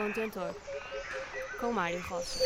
contentor. Com Mário Rocha.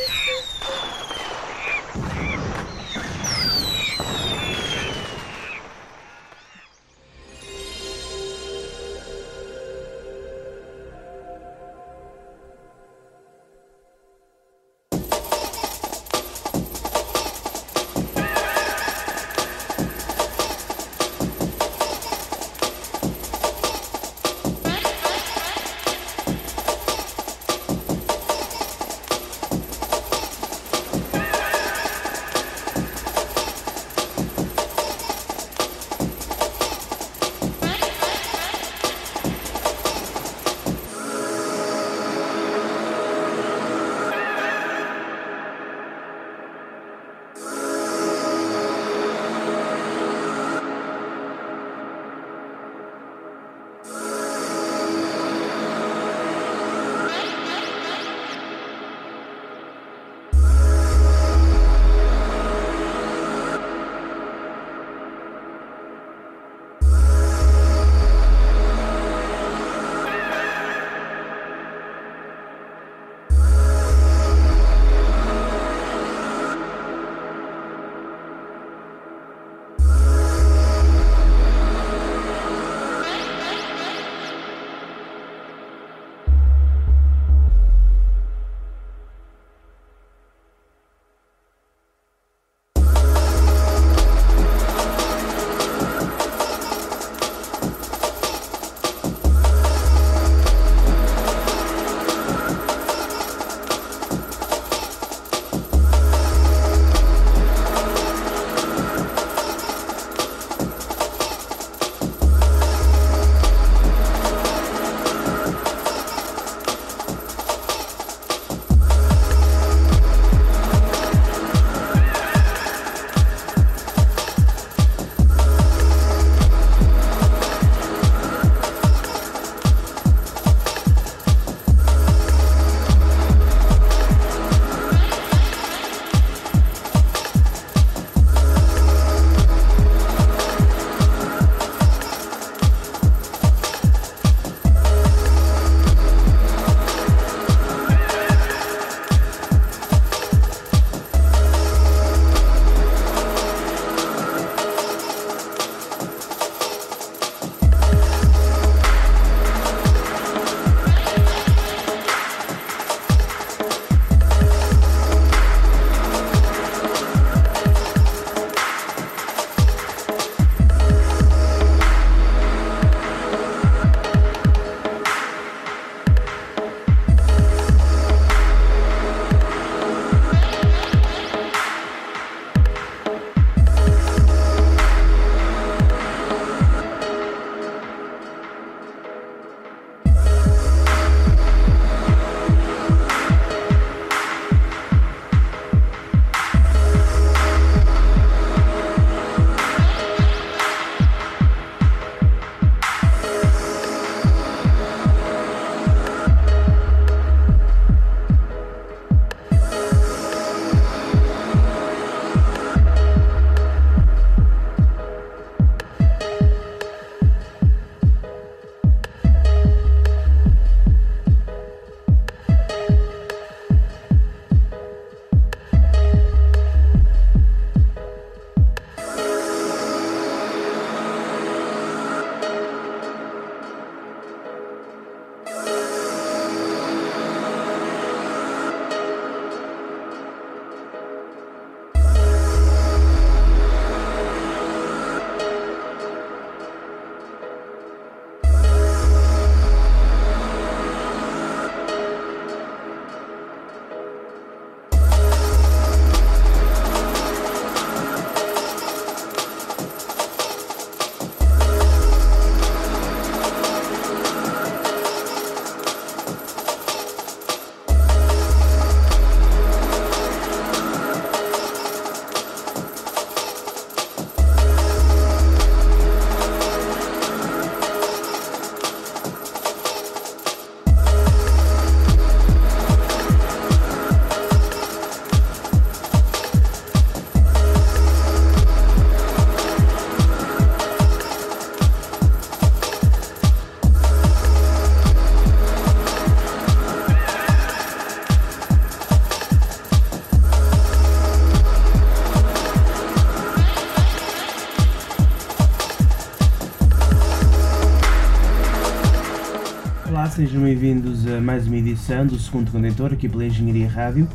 Sejam bem-vindos a mais uma edição do segundo condentor aqui pela Engenharia Rádio.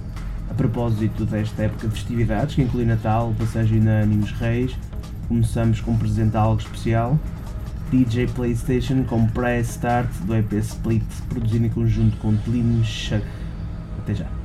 A propósito desta época de festividades, que inclui Natal, Passagem de Ano e os Reis, começamos com um presente algo especial. DJ PlayStation com Press Start do EP Split, produzido em conjunto com Slim Shug. Até já.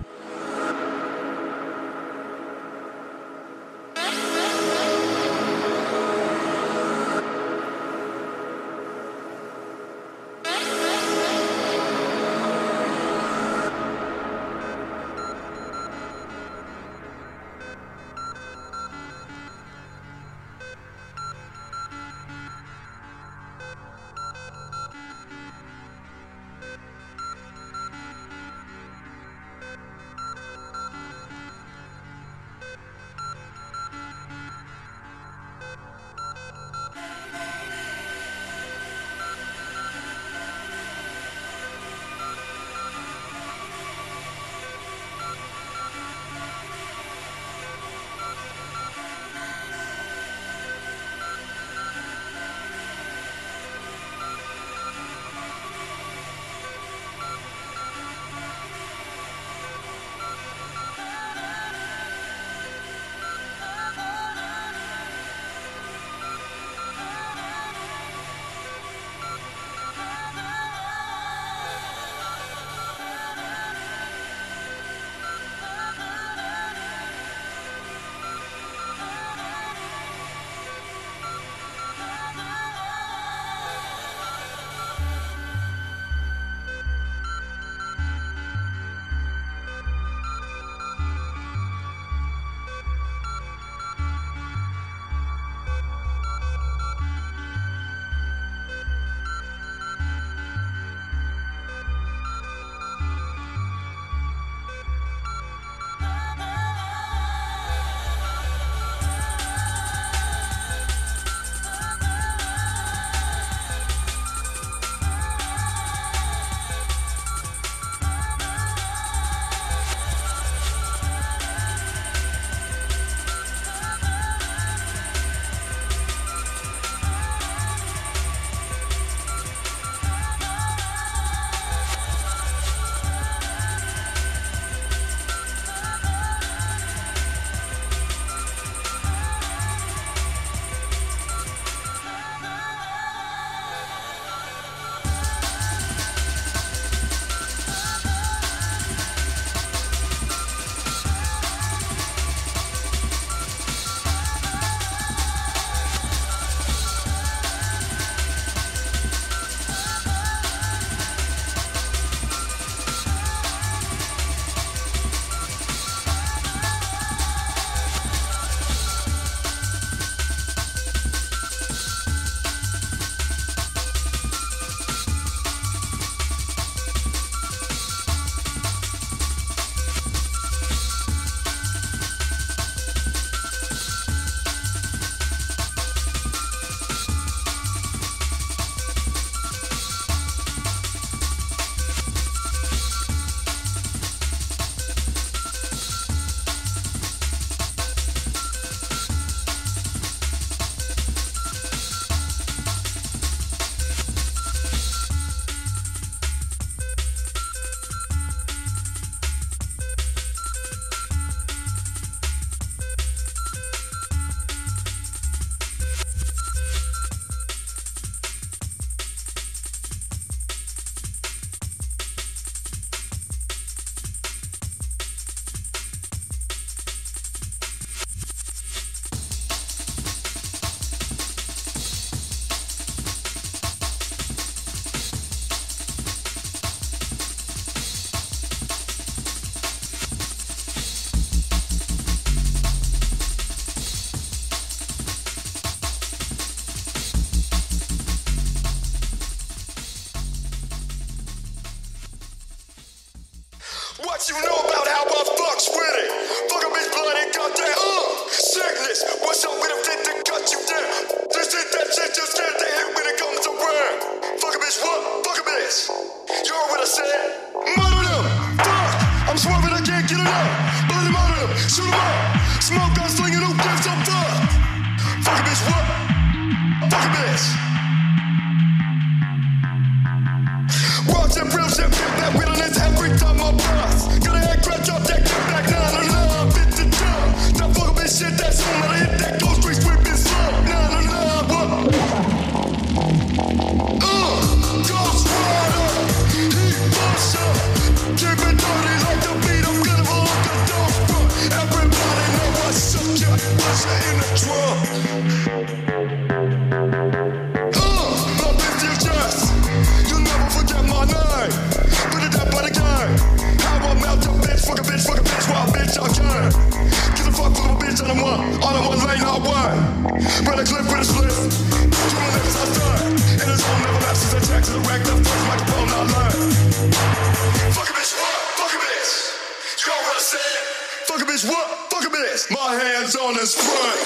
on his front.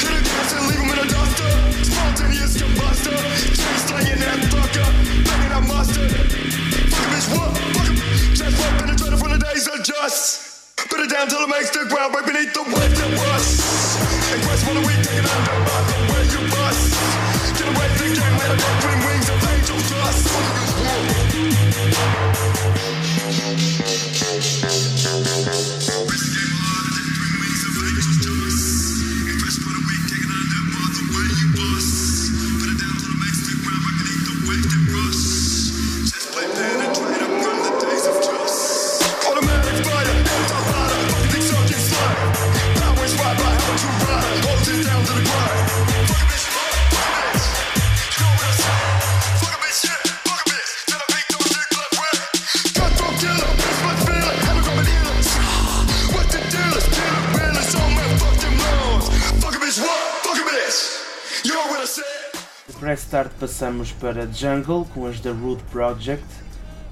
Hit a gas and leave him in a duster. Spontaneous combustor. Chain laying that fucker. Banging that mustard. Fuck him bitch, what? Fuck him. Chest Just what? Been a from the days of just. Bit it down till it makes the ground right beneath the weight of us. And quest for the week, taking out the bus. Start passamos para Jungle com as The Root Project,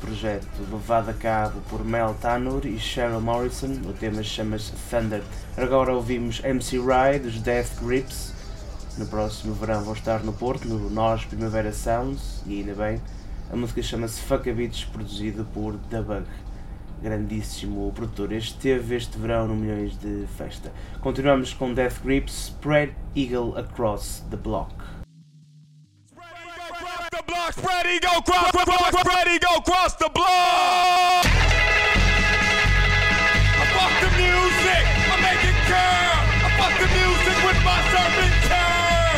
projeto levado a cabo por Mel Tanur e Cheryl Morrison, o tema chama-se Thunder. Agora ouvimos MC Rai dos Death Grips, no próximo verão vão estar no Porto, no Nós Primavera Sounds, e ainda bem, a música chama-se Fuck a Beats, produzido por The Bug grandíssimo produtor. Esteve este verão no Milhões de Festa. Continuamos com Death Grips, Spread Eagle Across the Block. Block, spread ego, cross, spread ego, cross the block. I fuck the music, I make it curl. I fuck the music with my serpent curl.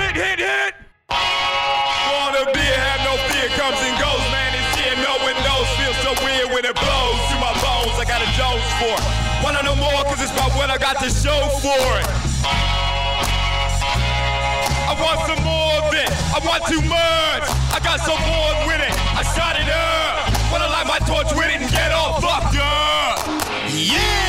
Hit, hit, hit. Wanna be, have no fear, comes and goes, man. It's here, no windows, feels so weird when it blows through my bones. I got a Jones for it. Wanna know more, cause it's about what I got to show for it. I want some more of it. I want too much. I got so bored with it. I shot it up. Wanna light my torch with it and get all fucked up. Yeah.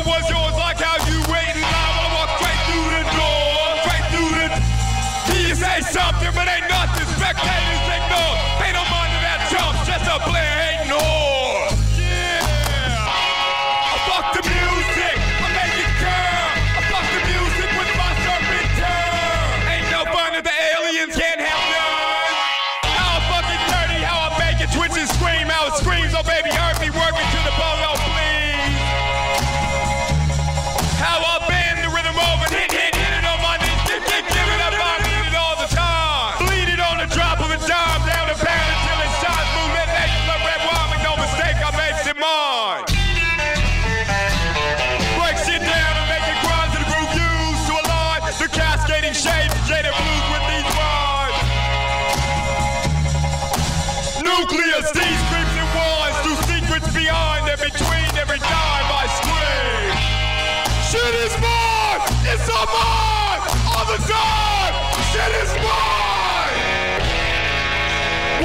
Never was yours. Like how you wait in I walk straight through the door. Straight through the. You say something, but ain't nothing. Spectators mine! all the dime! Shit is mine!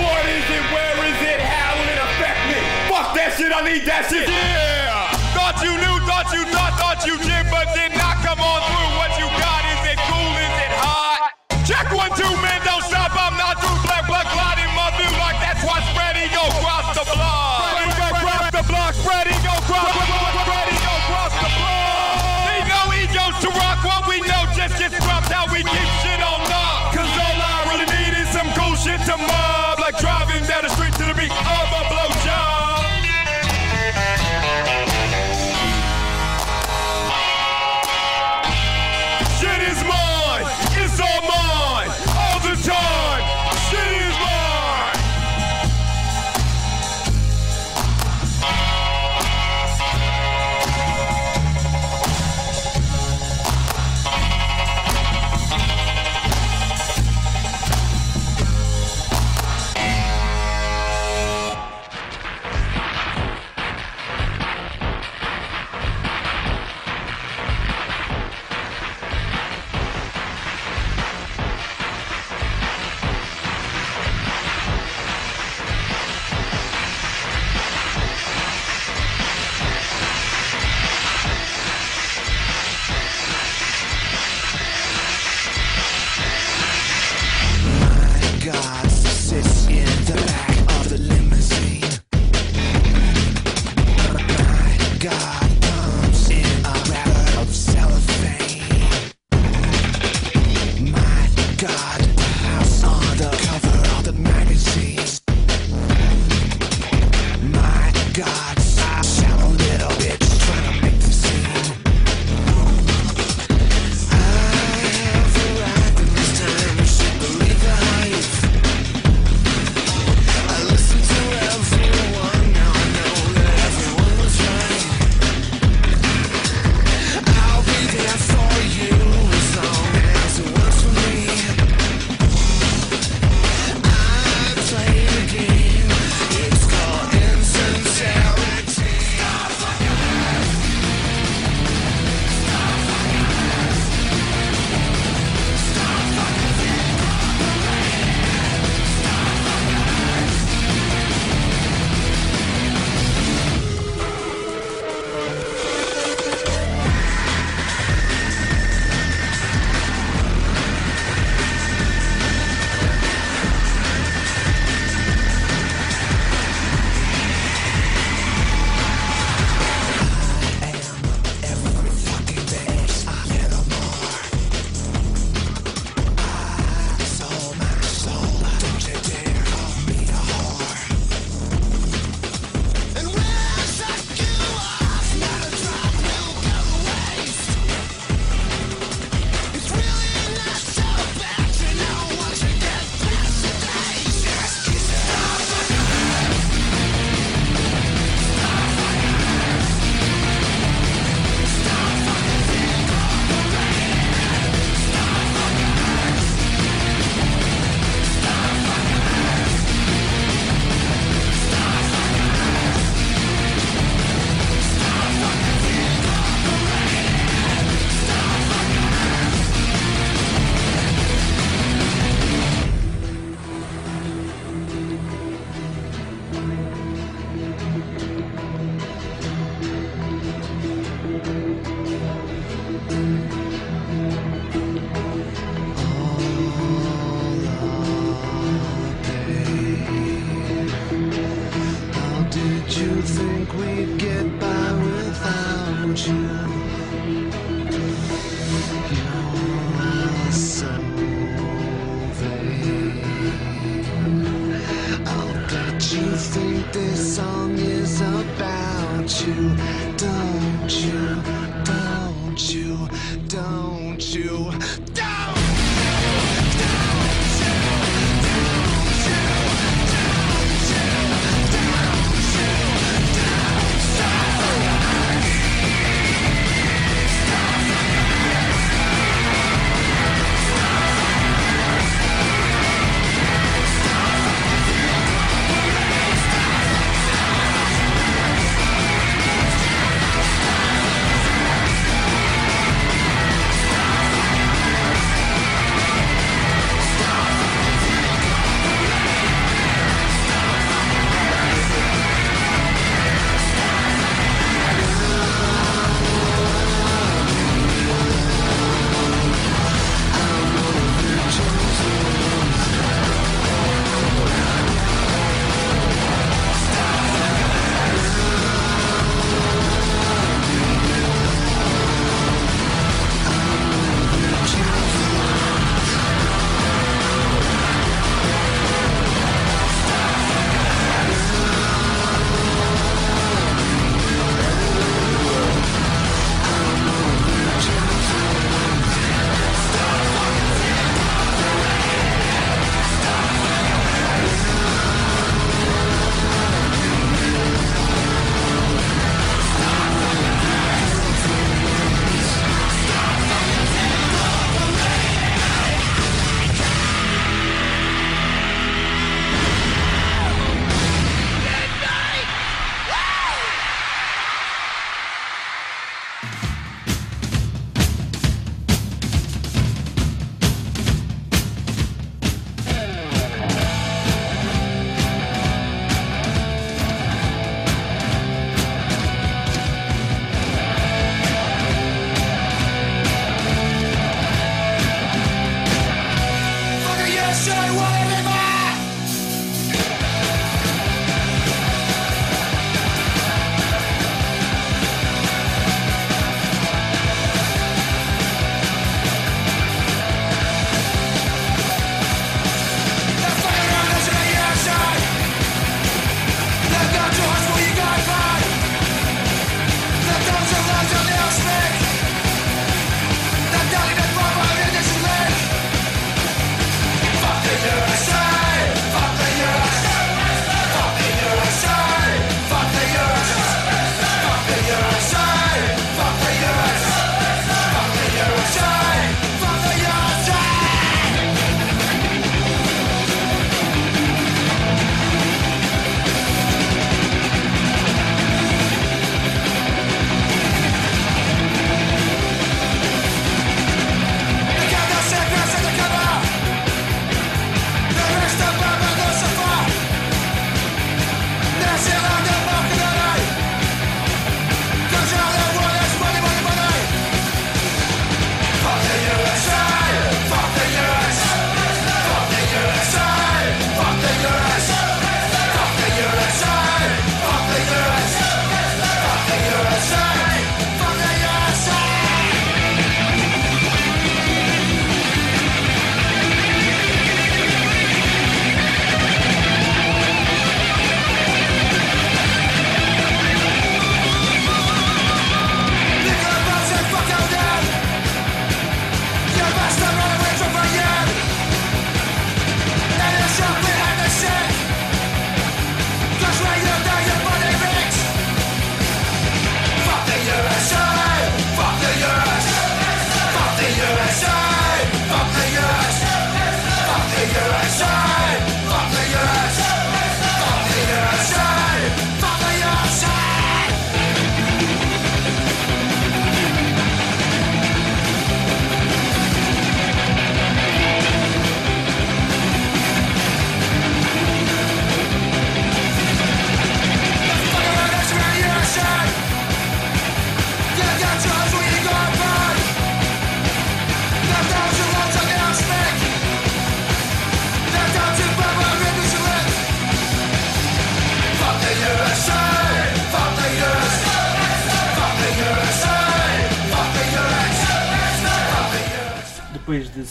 What is it? Where is it? How will it affect me? Fuck that shit, I need that shit! Yeah! Thought you knew, thought you thought, thought you did, but did not come on through. What you got, is it cool, is it hot? Check one, two, man, don't stop, I'm not through. Black, black, gliding my view like that's why spread ego across the block. Spread, spread, spread, spread, the block, spread mob like driving down the street to the beat of a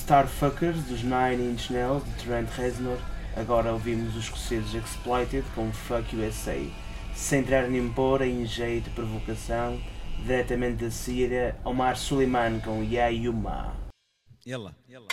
Starfuckers dos Nine Inch Nails de Trent Reznor, agora ouvimos os escoceses Exploited com Fuck USA, sem entrar nem pôr em jeito de provocação, diretamente da Síria, Omar Suleiman com Ya Yuma. Ela, ela.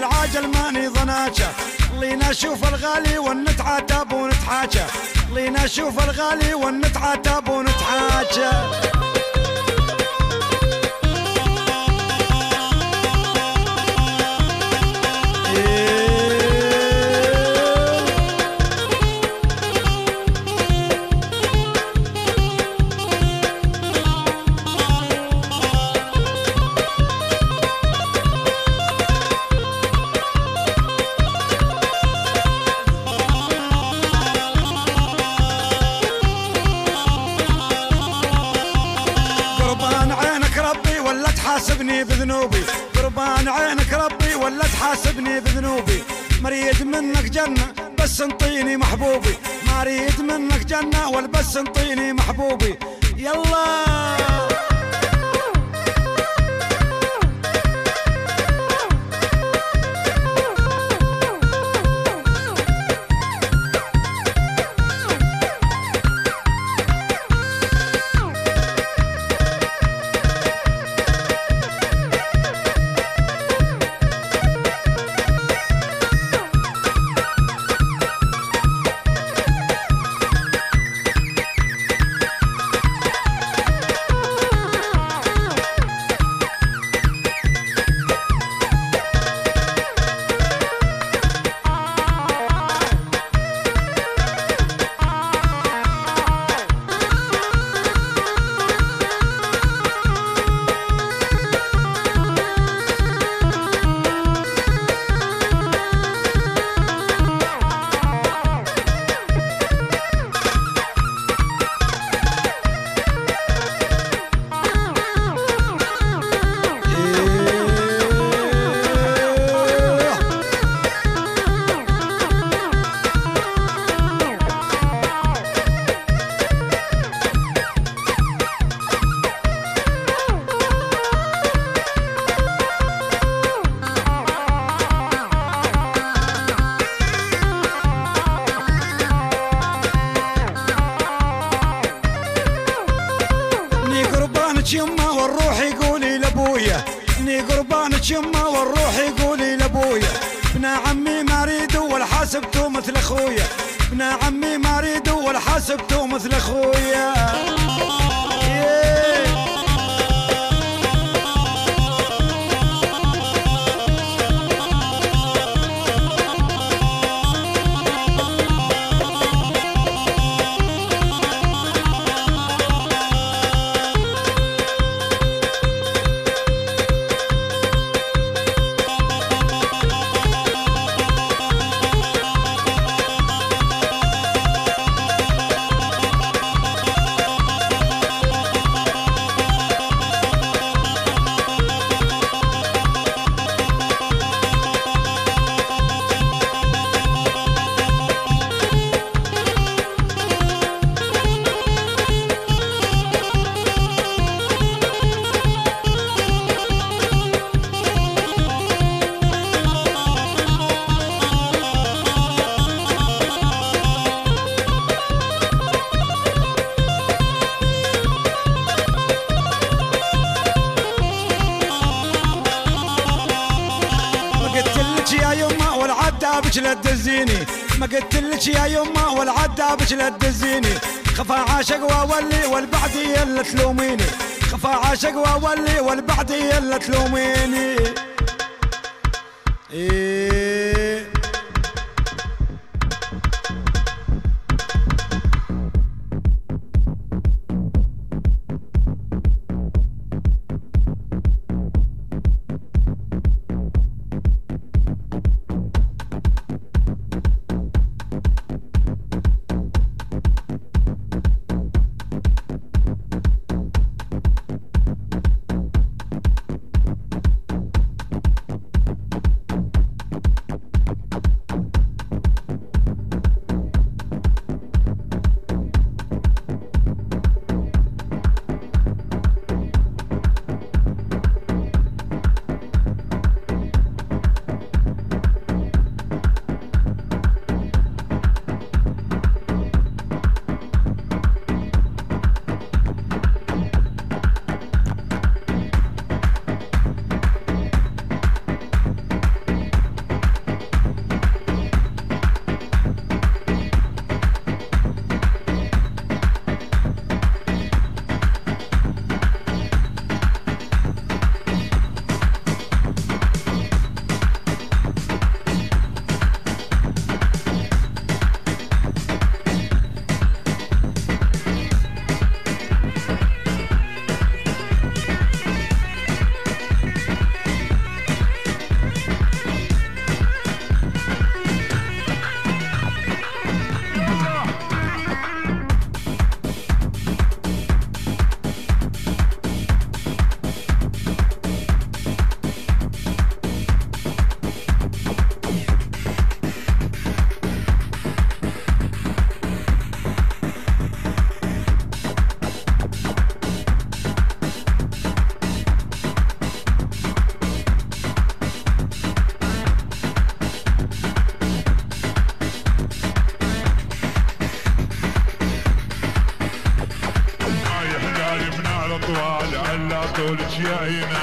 العاجل ماني ظناشه لينا نشوف الغالي ونتعاتب ونتحاجى لينا نشوف الغالي ونتعاتب ونتحاجى ولا تحاسبني بذنوبي مريد منك جنة بس انطيني محبوبي. ما أريد منك جنة ولا بس انطيني محبوبي. يلا والعدابك لا تدزيني خفا عاشق واولي والبعدي اللي تلوميني. خفا عاشق واولي والبعدي اللي تلوميني. إيه. China.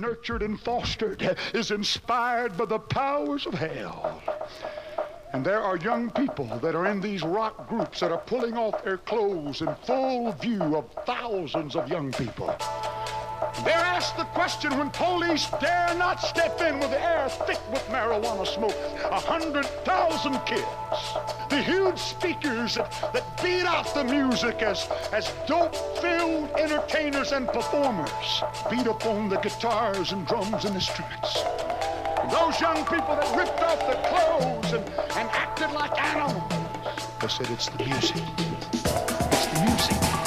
Nurtured and fostered is inspired by the powers of hell. And there are young people that are in these rock groups that are pulling off their clothes in full view of thousands of young people. They're asked the question when police dare not step in with the air thick with marijuana smoke. A hundred thousand kids. The huge speakers that, that beat out the music as, as dope-filled entertainers and performers beat upon the guitars and drums and instruments. Those young people that ripped off the clothes and, and acted like animals. They said it's the music. It's the music.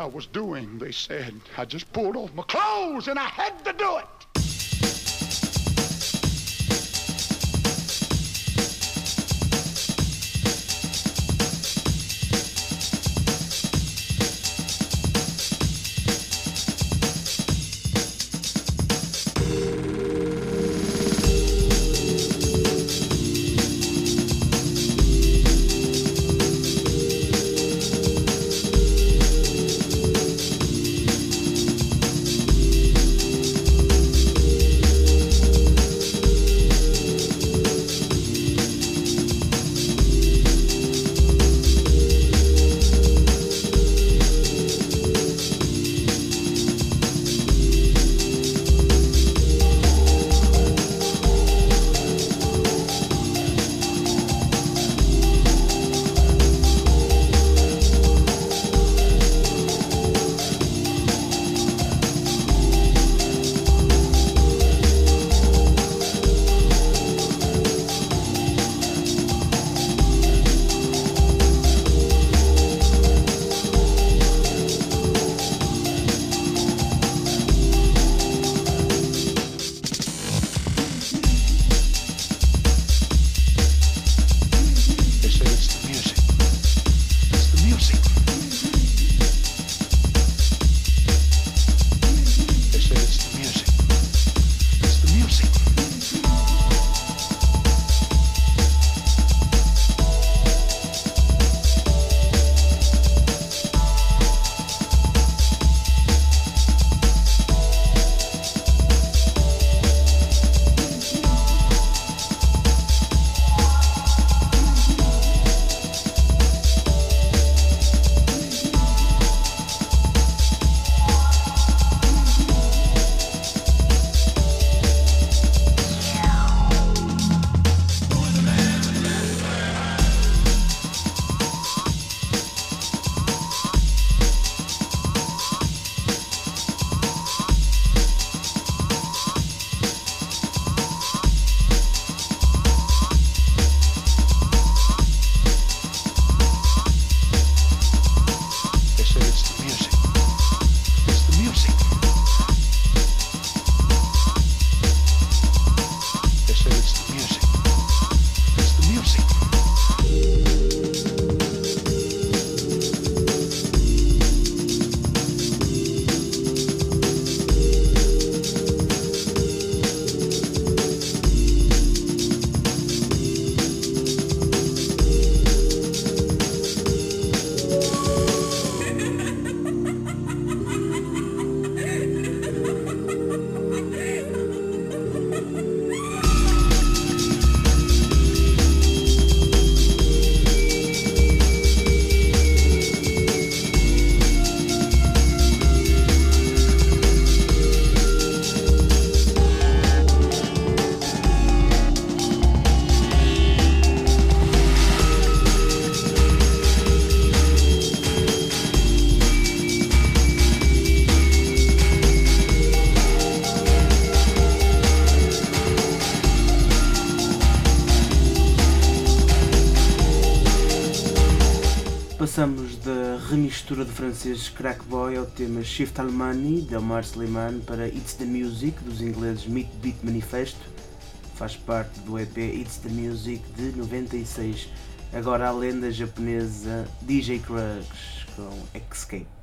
I was doing, they said. I just pulled off my clothes and I had to do it. Remistura de francês Crack Boy ao tema Shift Almani de Omar Slimani para It's the Music dos ingleses Meat Beat Manifesto, faz parte do EP It's the Music de 96. Agora a lenda japonesa DJ Krugs com Escape.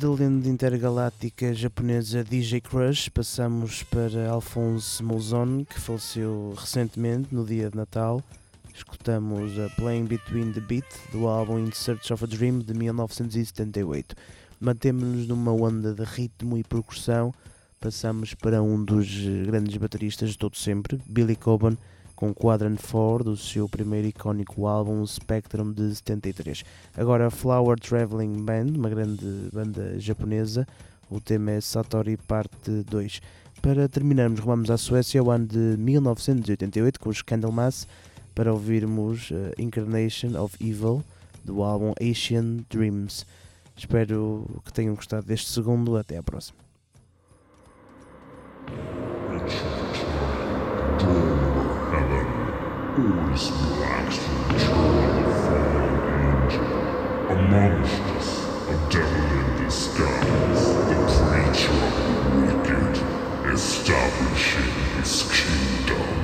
Da lenda intergaláctica japonesa DJ Crush, passamos para Alphonse Mouzon, que faleceu recentemente no dia de Natal. Escutamos a Playing Between the Beat do álbum In Search of a Dream de 1978. Mantemos-nos numa onda de ritmo e percussão. Passamos para um dos grandes bateristas de todo sempre, Billy Coban, com Quadrant 4 do seu primeiro icónico álbum Spectrum de 73. Agora Flower Traveling Band, uma grande banda japonesa, o tema é Satori Parte 2. Para terminarmos, rumamos à Suécia ao ano de 1988 com os Candlemass para ouvirmos uh, Incarnation of Evil do álbum Asian Dreams. Espero que tenham gostado deste segundo. Até à próxima. always relaxed in the of a fallen angel. A monstrous, a devil in disguise, the preacher of the wicked, establishing his kingdom.